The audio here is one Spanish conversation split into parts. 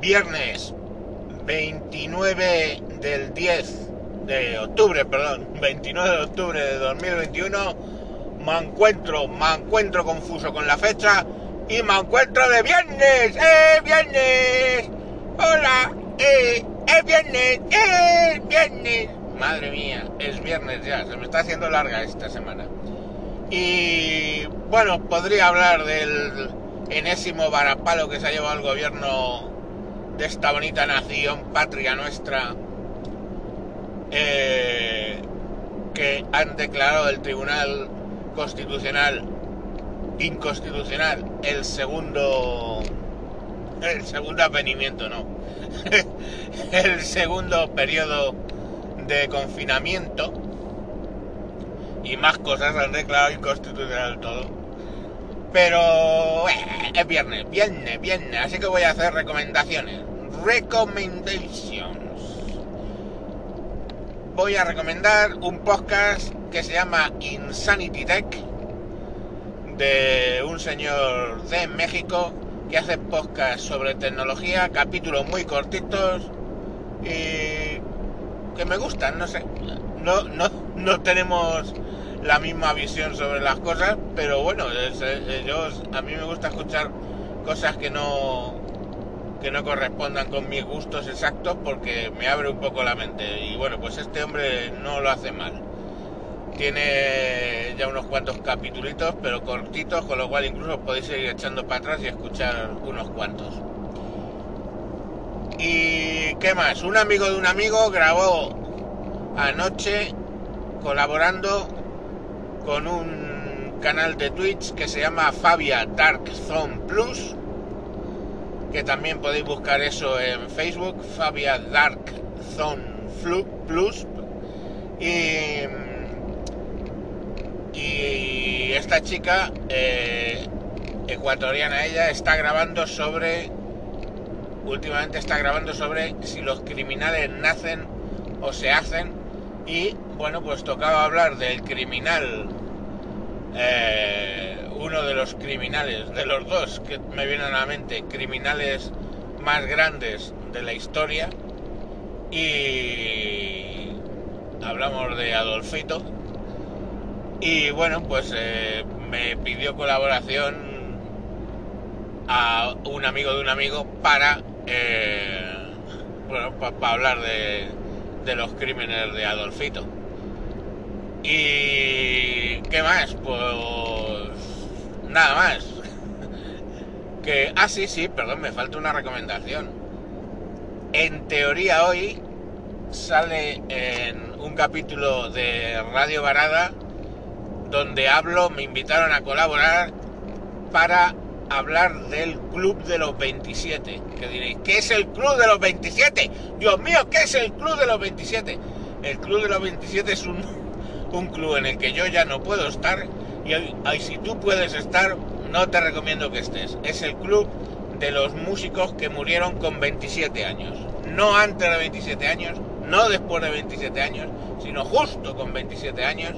viernes 29 del 10 de octubre, perdón, 29 de octubre de 2021, me encuentro, me encuentro confuso con la fecha y me encuentro de viernes, ¡eh, viernes! ¡Hola! ¡eh, es viernes! ¡eh, viernes! Madre mía, es viernes ya, se me está haciendo larga esta semana. Y bueno, podría hablar del enésimo varapalo que se ha llevado el gobierno de esta bonita nación, patria nuestra, eh, que han declarado el Tribunal Constitucional inconstitucional el segundo el segundo avenimiento no el segundo periodo de confinamiento y más cosas han declarado inconstitucional todo pero es viernes viernes viernes así que voy a hacer recomendaciones recommendations voy a recomendar un podcast que se llama Insanity Tech de un señor de México que hace podcast sobre tecnología, capítulos muy cortitos y que me gustan, no sé. No, no, no tenemos la misma visión sobre las cosas, pero bueno, ellos, a mí me gusta escuchar cosas que no que no correspondan con mis gustos exactos porque me abre un poco la mente. Y bueno, pues este hombre no lo hace mal. Tiene ya unos cuantos capítulos, pero cortitos, con lo cual incluso podéis ir echando para atrás y escuchar unos cuantos. ¿Y qué más? Un amigo de un amigo grabó anoche colaborando con un canal de Twitch que se llama Fabia Dark Zone Plus, que también podéis buscar eso en Facebook, Fabia Dark Zone Plus. Y esta chica, eh, ecuatoriana ella, está grabando sobre, últimamente está grabando sobre si los criminales nacen o se hacen. Y bueno, pues tocaba hablar del criminal, eh, uno de los criminales, de los dos que me vienen a la mente, criminales más grandes de la historia. Y hablamos de Adolfito, y bueno, pues eh, me pidió colaboración a un amigo de un amigo para, eh, bueno, para hablar de, de los crímenes de Adolfito. ¿Y qué más? Pues nada más. Que, ah, sí, sí, perdón, me falta una recomendación. En teoría hoy sale en un capítulo de Radio Varada donde hablo, me invitaron a colaborar para hablar del Club de los 27. Que diréis, ¿qué es el Club de los 27? Dios mío, ¿qué es el Club de los 27? El Club de los 27 es un, un club en el que yo ya no puedo estar y, y si tú puedes estar, no te recomiendo que estés. Es el club de los músicos que murieron con 27 años. No antes de 27 años, no después de 27 años, sino justo con 27 años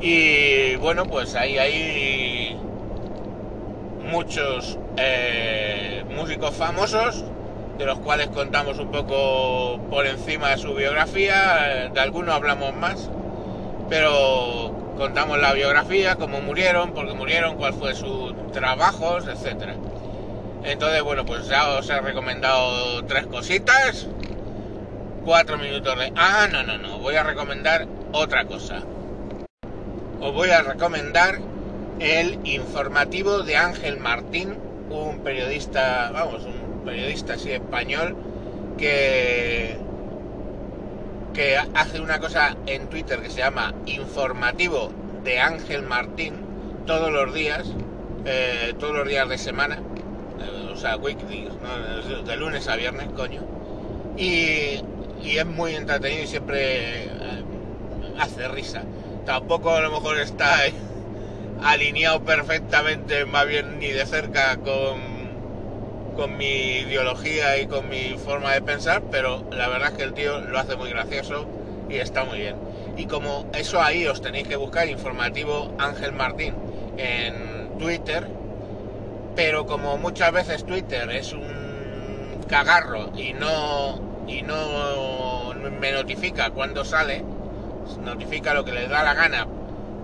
y bueno, pues ahí hay muchos eh, músicos famosos, de los cuales contamos un poco por encima de su biografía, de algunos hablamos más, pero contamos la biografía, cómo murieron, por qué murieron, cuál fue sus trabajos, etcétera. Entonces, bueno, pues ya os he recomendado tres cositas, cuatro minutos de... Ah, no, no, no, voy a recomendar otra cosa os voy a recomendar el informativo de Ángel Martín, un periodista, vamos, un periodista así español que que hace una cosa en Twitter que se llama informativo de Ángel Martín todos los días, eh, todos los días de semana, eh, o sea, weekdays, de lunes a viernes, coño, y, y es muy entretenido y siempre eh, hace risa. Tampoco a lo mejor está alineado perfectamente, más bien ni de cerca con, con mi ideología y con mi forma de pensar, pero la verdad es que el tío lo hace muy gracioso y está muy bien. Y como eso ahí os tenéis que buscar informativo Ángel Martín en Twitter, pero como muchas veces Twitter es un cagarro y no y no me notifica cuando sale, notifica lo que les da la gana,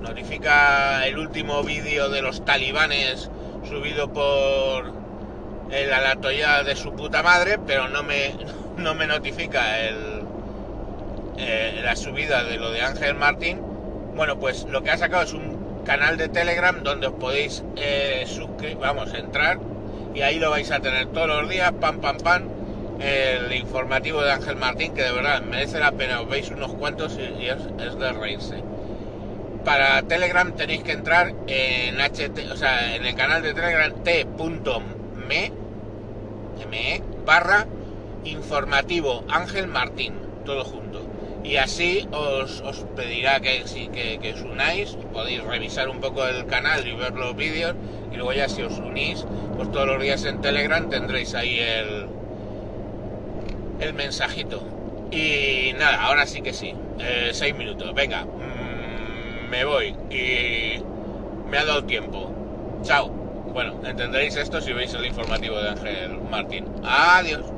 notifica el último vídeo de los talibanes subido por el alatoya de su puta madre, pero no me, no me notifica el, eh, la subida de lo de Ángel Martín. Bueno, pues lo que ha sacado es un canal de Telegram donde os podéis eh, entrar y ahí lo vais a tener todos los días, pam, pam, pam, el informativo de Ángel Martín, que de verdad merece la pena, os veis unos cuantos y, es, de reírse. Para Telegram tenéis que entrar en HT, o sea, en el canal de Telegram t.me me barra informativo Ángel Martín, todo junto. Y así os, pedirá que, que, que os unáis, podéis revisar un poco el canal y ver los vídeos y luego ya si os unís, pues todos los días en Telegram tendréis ahí el, el mensajito. Y nada, ahora sí que sí. Eh, seis minutos. Venga, me voy. Y me ha dado tiempo. Chao. Bueno, entenderéis esto si veis el informativo de Ángel Martín. Adiós.